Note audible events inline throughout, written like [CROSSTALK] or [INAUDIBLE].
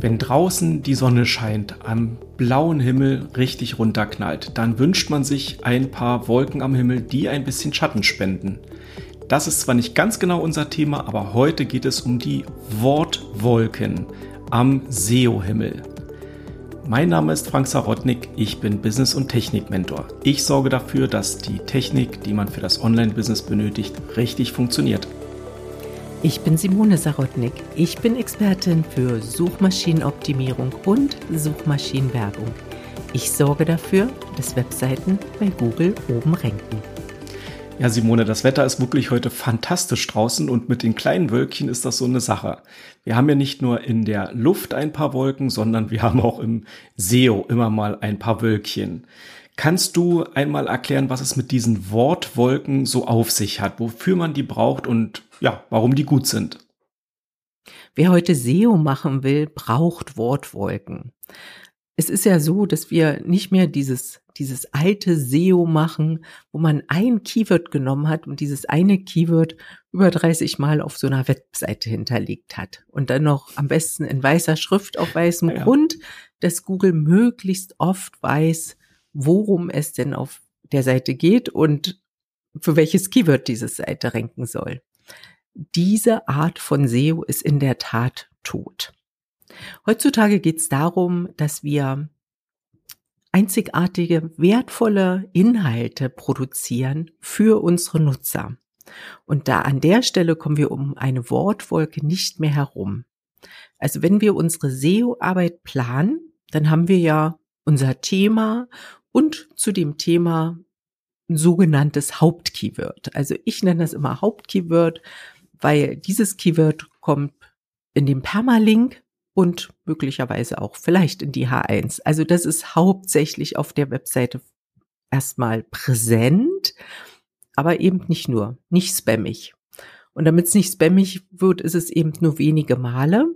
Wenn draußen die Sonne scheint, am blauen Himmel richtig runterknallt, dann wünscht man sich ein paar Wolken am Himmel, die ein bisschen Schatten spenden. Das ist zwar nicht ganz genau unser Thema, aber heute geht es um die Wortwolken am SEO-Himmel. Mein Name ist Frank Sarotnik, ich bin Business- und Technik-Mentor. Ich sorge dafür, dass die Technik, die man für das Online-Business benötigt, richtig funktioniert. Ich bin Simone Sarotnik. Ich bin Expertin für Suchmaschinenoptimierung und Suchmaschinenwerbung. Ich sorge dafür, dass Webseiten bei Google oben ranken. Ja, Simone, das Wetter ist wirklich heute fantastisch draußen und mit den kleinen Wölkchen ist das so eine Sache. Wir haben ja nicht nur in der Luft ein paar Wolken, sondern wir haben auch im SEO immer mal ein paar Wölkchen. Kannst du einmal erklären, was es mit diesen Wortwolken so auf sich hat, wofür man die braucht und ja, warum die gut sind. Wer heute SEO machen will, braucht Wortwolken. Es ist ja so, dass wir nicht mehr dieses, dieses alte SEO machen, wo man ein Keyword genommen hat und dieses eine Keyword über 30 Mal auf so einer Webseite hinterlegt hat. Und dann noch am besten in weißer Schrift auf weißem [LAUGHS] ja. Grund, dass Google möglichst oft weiß, worum es denn auf der Seite geht und für welches Keyword diese Seite ranken soll diese Art von SEO ist in der Tat tot. Heutzutage geht es darum, dass wir einzigartige, wertvolle Inhalte produzieren für unsere Nutzer. Und da an der Stelle kommen wir um eine Wortwolke nicht mehr herum. Also wenn wir unsere SEO-Arbeit planen, dann haben wir ja unser Thema und zu dem Thema ein sogenanntes Hauptkeyword. Also ich nenne das immer Hauptkeyword, weil dieses Keyword kommt in den Permalink und möglicherweise auch vielleicht in die H1. Also das ist hauptsächlich auf der Webseite erstmal präsent, aber eben nicht nur, nicht spammig. Und damit es nicht spammig wird, ist es eben nur wenige Male.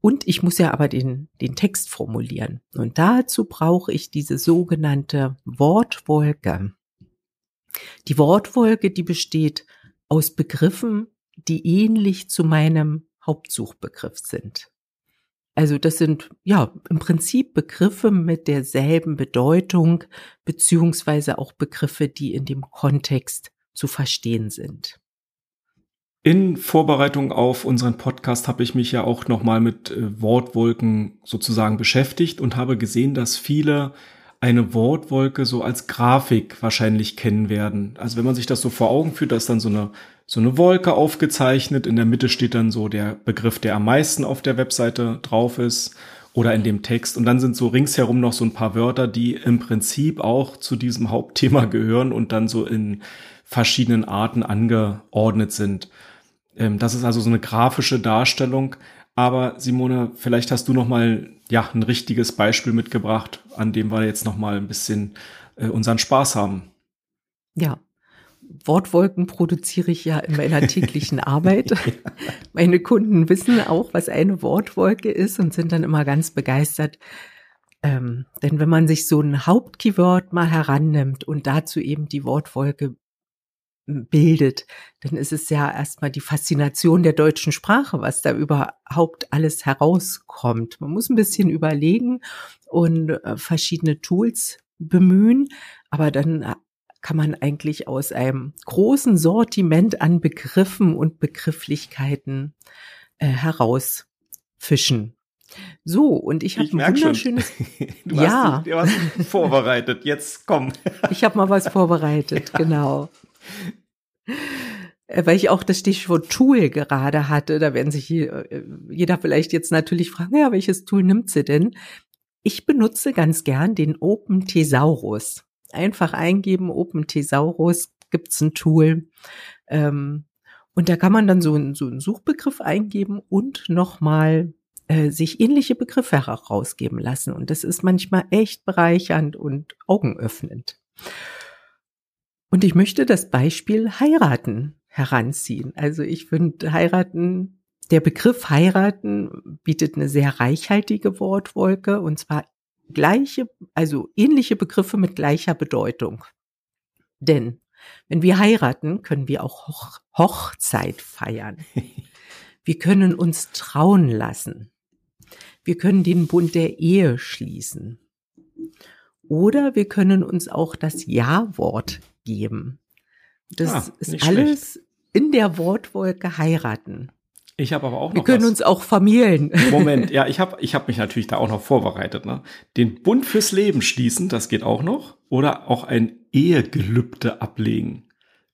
Und ich muss ja aber den, den Text formulieren. Und dazu brauche ich diese sogenannte Wortwolke. Die Wortwolke, die besteht aus Begriffen, die ähnlich zu meinem Hauptsuchbegriff sind. Also das sind ja im Prinzip Begriffe mit derselben Bedeutung, beziehungsweise auch Begriffe, die in dem Kontext zu verstehen sind. In Vorbereitung auf unseren Podcast habe ich mich ja auch nochmal mit äh, Wortwolken sozusagen beschäftigt und habe gesehen, dass viele eine Wortwolke so als Grafik wahrscheinlich kennen werden. Also wenn man sich das so vor Augen führt, da ist dann so eine, so eine Wolke aufgezeichnet. In der Mitte steht dann so der Begriff, der am meisten auf der Webseite drauf ist oder in dem Text. Und dann sind so ringsherum noch so ein paar Wörter, die im Prinzip auch zu diesem Hauptthema gehören und dann so in verschiedenen Arten angeordnet sind. Ähm, das ist also so eine grafische Darstellung. Aber Simone, vielleicht hast du noch mal ja ein richtiges Beispiel mitgebracht, an dem wir jetzt noch mal ein bisschen äh, unseren Spaß haben. Ja, Wortwolken produziere ich ja in meiner täglichen Arbeit. [LAUGHS] Meine Kunden wissen auch, was eine Wortwolke ist und sind dann immer ganz begeistert. Ähm, denn wenn man sich so ein Hauptkeyword mal herannimmt und dazu eben die Wortwolke bildet, dann ist es ja erstmal die Faszination der deutschen Sprache, was da überhaupt alles herauskommt. Man muss ein bisschen überlegen und äh, verschiedene Tools bemühen, aber dann äh, kann man eigentlich aus einem großen Sortiment an Begriffen und Begrifflichkeiten äh, herausfischen. So, und ich habe ein wunderschönes. [LAUGHS] du ja. Hast, du hast vorbereitet. Jetzt komm. ich habe mal was vorbereitet, [LAUGHS] ja. genau. Äh, weil ich auch das Stichwort Tool gerade hatte, da werden sich äh, jeder vielleicht jetzt natürlich fragen, ja, welches Tool nimmt sie denn? Ich benutze ganz gern den Open Thesaurus. Einfach eingeben, Open Thesaurus, gibt's ein Tool. Ähm, und da kann man dann so, ein, so einen Suchbegriff eingeben und nochmal äh, sich ähnliche Begriffe herausgeben lassen. Und das ist manchmal echt bereichernd und augenöffnend. Und ich möchte das Beispiel heiraten heranziehen. Also ich finde heiraten, der Begriff heiraten bietet eine sehr reichhaltige Wortwolke und zwar gleiche, also ähnliche Begriffe mit gleicher Bedeutung. Denn wenn wir heiraten, können wir auch Hoch Hochzeit feiern. [LAUGHS] Wir können uns trauen lassen. wir können den Bund der Ehe schließen. Oder wir können uns auch das Ja-Wort geben. Das ah, ist alles schlecht. in der Wortwolke heiraten. Ich habe aber auch noch. Wir können was. uns auch vermählen. Moment, ja, ich habe [LAUGHS] ich hab mich natürlich da auch noch vorbereitet. Ne? Den Bund fürs Leben schließen, das geht auch noch. Oder auch ein Ehegelübde ablegen.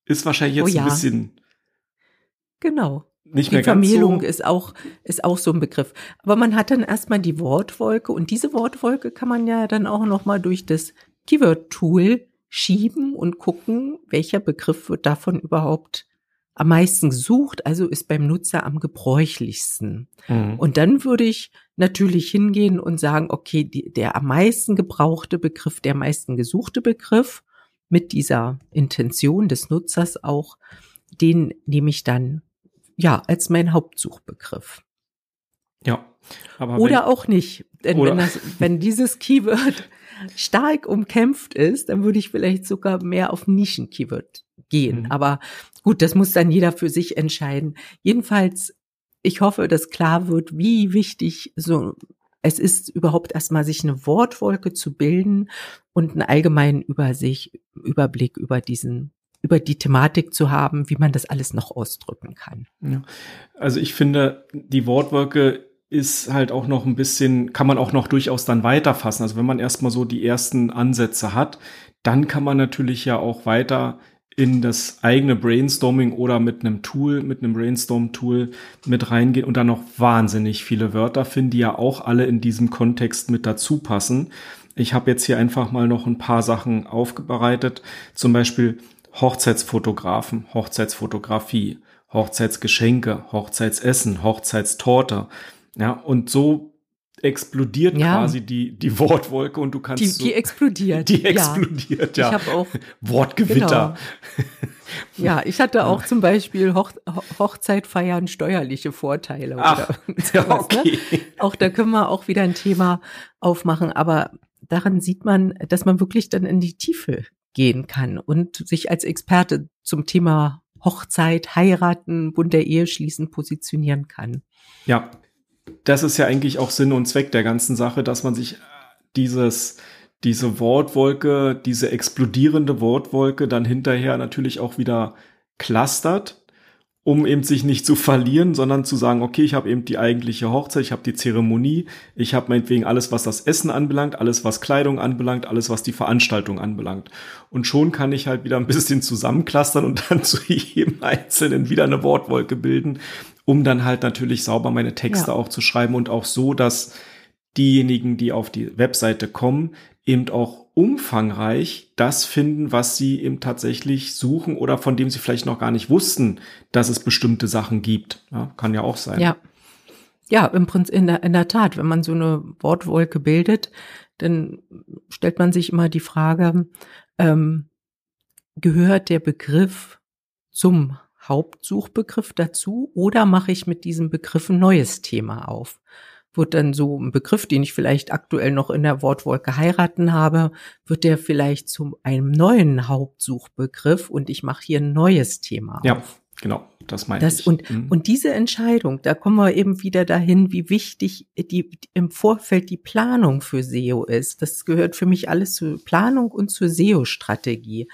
Ist wahrscheinlich jetzt oh ja. ein bisschen. Genau. Nicht die mehr Vermählung so ist auch, ist auch so ein Begriff. Aber man hat dann erstmal die Wortwolke und diese Wortwolke kann man ja dann auch nochmal durch das Keyword-Tool schieben und gucken, welcher Begriff wird davon überhaupt am meisten gesucht, also ist beim Nutzer am gebräuchlichsten. Mhm. Und dann würde ich natürlich hingehen und sagen, okay, die, der am meisten gebrauchte Begriff, der am meisten gesuchte Begriff mit dieser Intention des Nutzers auch, den nehme ich dann ja als mein Hauptsuchbegriff. Ja. Aber oder wenn, auch nicht. Denn wenn, das, wenn dieses Keyword stark umkämpft ist, dann würde ich vielleicht sogar mehr auf Nischen-Keyword gehen. Mhm. Aber gut, das muss dann jeder für sich entscheiden. Jedenfalls, ich hoffe, dass klar wird, wie wichtig so es ist überhaupt erstmal sich eine Wortwolke zu bilden und einen allgemeinen Übersicht, Überblick über diesen über die Thematik zu haben, wie man das alles noch ausdrücken kann. Ja. Also ich finde, die Wortwolke ist halt auch noch ein bisschen, kann man auch noch durchaus dann weiterfassen. Also wenn man erstmal so die ersten Ansätze hat, dann kann man natürlich ja auch weiter in das eigene Brainstorming oder mit einem Tool, mit einem Brainstorm-Tool mit reingehen und dann noch wahnsinnig viele Wörter finden, die ja auch alle in diesem Kontext mit dazu passen. Ich habe jetzt hier einfach mal noch ein paar Sachen aufbereitet. Zum Beispiel Hochzeitsfotografen, Hochzeitsfotografie, Hochzeitsgeschenke, Hochzeitsessen, Hochzeitstorte. Ja, und so explodiert ja. quasi die, die Wortwolke und du kannst. Die, so, die explodiert. [LAUGHS] Die explodiert, ja. ja. Ich habe auch. [LAUGHS] Wortgewitter. Genau. Ja, ich hatte [LAUGHS] auch zum Beispiel Hoch, Hochzeit feiern steuerliche Vorteile. Ach, ne? okay. Ne? Auch da können wir auch wieder ein Thema aufmachen. Aber daran sieht man, dass man wirklich dann in die Tiefe gehen kann und sich als Experte zum Thema Hochzeit, heiraten, Bund der Ehe schließen positionieren kann. Ja, das ist ja eigentlich auch Sinn und Zweck der ganzen Sache, dass man sich dieses, diese Wortwolke, diese explodierende Wortwolke dann hinterher natürlich auch wieder clustert, um eben sich nicht zu verlieren, sondern zu sagen, okay, ich habe eben die eigentliche Hochzeit, ich habe die Zeremonie, ich habe meinetwegen alles, was das Essen anbelangt, alles, was Kleidung anbelangt, alles, was die Veranstaltung anbelangt. Und schon kann ich halt wieder ein bisschen zusammenclustern und [LAUGHS] dann zu jedem Einzelnen wieder eine Wortwolke bilden, um dann halt natürlich sauber meine Texte ja. auch zu schreiben und auch so, dass diejenigen, die auf die Webseite kommen, eben auch umfangreich das finden, was sie eben tatsächlich suchen oder von dem sie vielleicht noch gar nicht wussten, dass es bestimmte Sachen gibt. Ja, kann ja auch sein. Ja. Ja, im Prinzip in der, in der Tat, wenn man so eine Wortwolke bildet, dann stellt man sich immer die Frage, ähm, gehört der Begriff zum Hauptsuchbegriff dazu oder mache ich mit diesem Begriff ein neues Thema auf? Wird dann so ein Begriff, den ich vielleicht aktuell noch in der Wortwolke heiraten habe, wird der vielleicht zu einem neuen Hauptsuchbegriff und ich mache hier ein neues Thema ja, auf. genau. Das meine das, ich. Und, mhm. und diese Entscheidung, da kommen wir eben wieder dahin, wie wichtig die, im Vorfeld die Planung für SEO ist. Das gehört für mich alles zur Planung und zur SEO-Strategie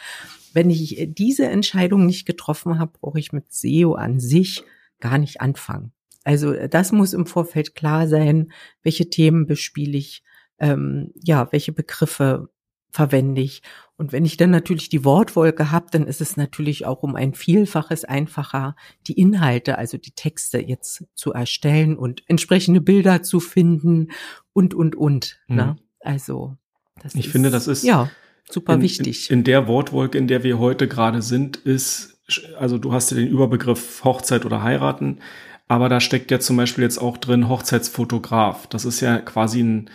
wenn ich diese Entscheidung nicht getroffen habe, brauche ich mit SEO an sich gar nicht anfangen. Also das muss im Vorfeld klar sein, welche Themen bespiele ich, ähm, ja, welche Begriffe verwende ich. Und wenn ich dann natürlich die Wortwolke habe, dann ist es natürlich auch um ein Vielfaches einfacher, die Inhalte, also die Texte jetzt zu erstellen und entsprechende Bilder zu finden und, und, und. Ne? Mhm. Ne? Also, das ich ist, finde, das ist, ja super in, wichtig. In, in der Wortwolke, in der wir heute gerade sind, ist, also du hast ja den Überbegriff Hochzeit oder heiraten, aber da steckt ja zum Beispiel jetzt auch drin Hochzeitsfotograf. Das ist ja quasi ein,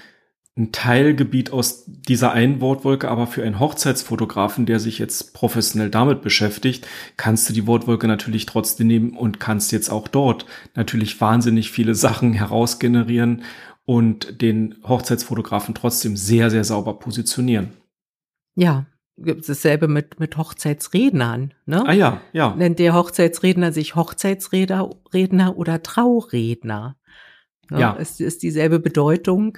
ein Teilgebiet aus dieser einen Wortwolke, aber für einen Hochzeitsfotografen, der sich jetzt professionell damit beschäftigt, kannst du die Wortwolke natürlich trotzdem nehmen und kannst jetzt auch dort natürlich wahnsinnig viele Sachen herausgenerieren und den Hochzeitsfotografen trotzdem sehr, sehr sauber positionieren. Ja, gibt dasselbe mit, mit Hochzeitsrednern. Ne? Ah ja, ja. Nennt der Hochzeitsredner sich Hochzeitsredner Redner oder Trauredner? Ja, ja. Es ist dieselbe Bedeutung.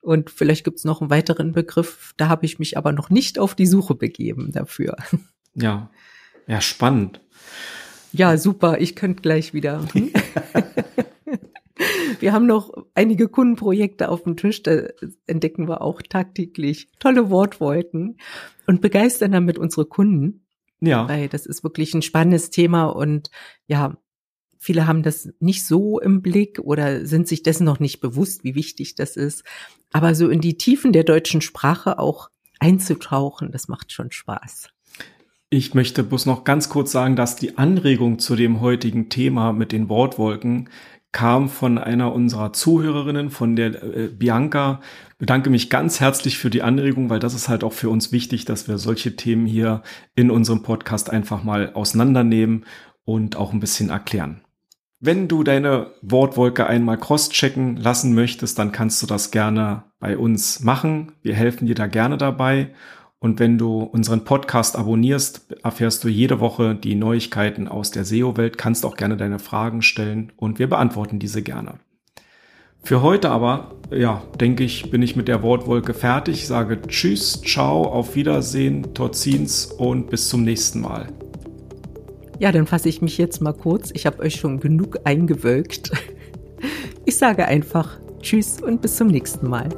Und vielleicht gibt es noch einen weiteren Begriff, da habe ich mich aber noch nicht auf die Suche begeben dafür. [LAUGHS] Ja, ja, spannend. Ja, super, ich könnte gleich wieder. [LAUGHS] [LAUGHS] Wir haben noch einige Kundenprojekte auf dem Tisch, da entdecken wir auch tagtäglich tolle Wortwolken und begeistern damit unsere Kunden. Ja. Weil das ist wirklich ein spannendes Thema und ja, viele haben das nicht so im Blick oder sind sich dessen noch nicht bewusst, wie wichtig das ist. Aber so in die Tiefen der deutschen Sprache auch einzutauchen, das macht schon Spaß. Ich möchte bloß noch ganz kurz sagen, dass die Anregung zu dem heutigen Thema mit den Wortwolken kam von einer unserer Zuhörerinnen, von der äh, Bianca. Bedanke mich ganz herzlich für die Anregung, weil das ist halt auch für uns wichtig, dass wir solche Themen hier in unserem Podcast einfach mal auseinandernehmen und auch ein bisschen erklären. Wenn du deine Wortwolke einmal crosschecken lassen möchtest, dann kannst du das gerne bei uns machen. Wir helfen dir da gerne dabei. Und wenn du unseren Podcast abonnierst, erfährst du jede Woche die Neuigkeiten aus der SEO-Welt, kannst auch gerne deine Fragen stellen und wir beantworten diese gerne. Für heute aber, ja, denke ich, bin ich mit der Wortwolke fertig. Sage Tschüss, Ciao, auf Wiedersehen, Torzins und bis zum nächsten Mal. Ja, dann fasse ich mich jetzt mal kurz. Ich habe euch schon genug eingewölkt. Ich sage einfach Tschüss und bis zum nächsten Mal.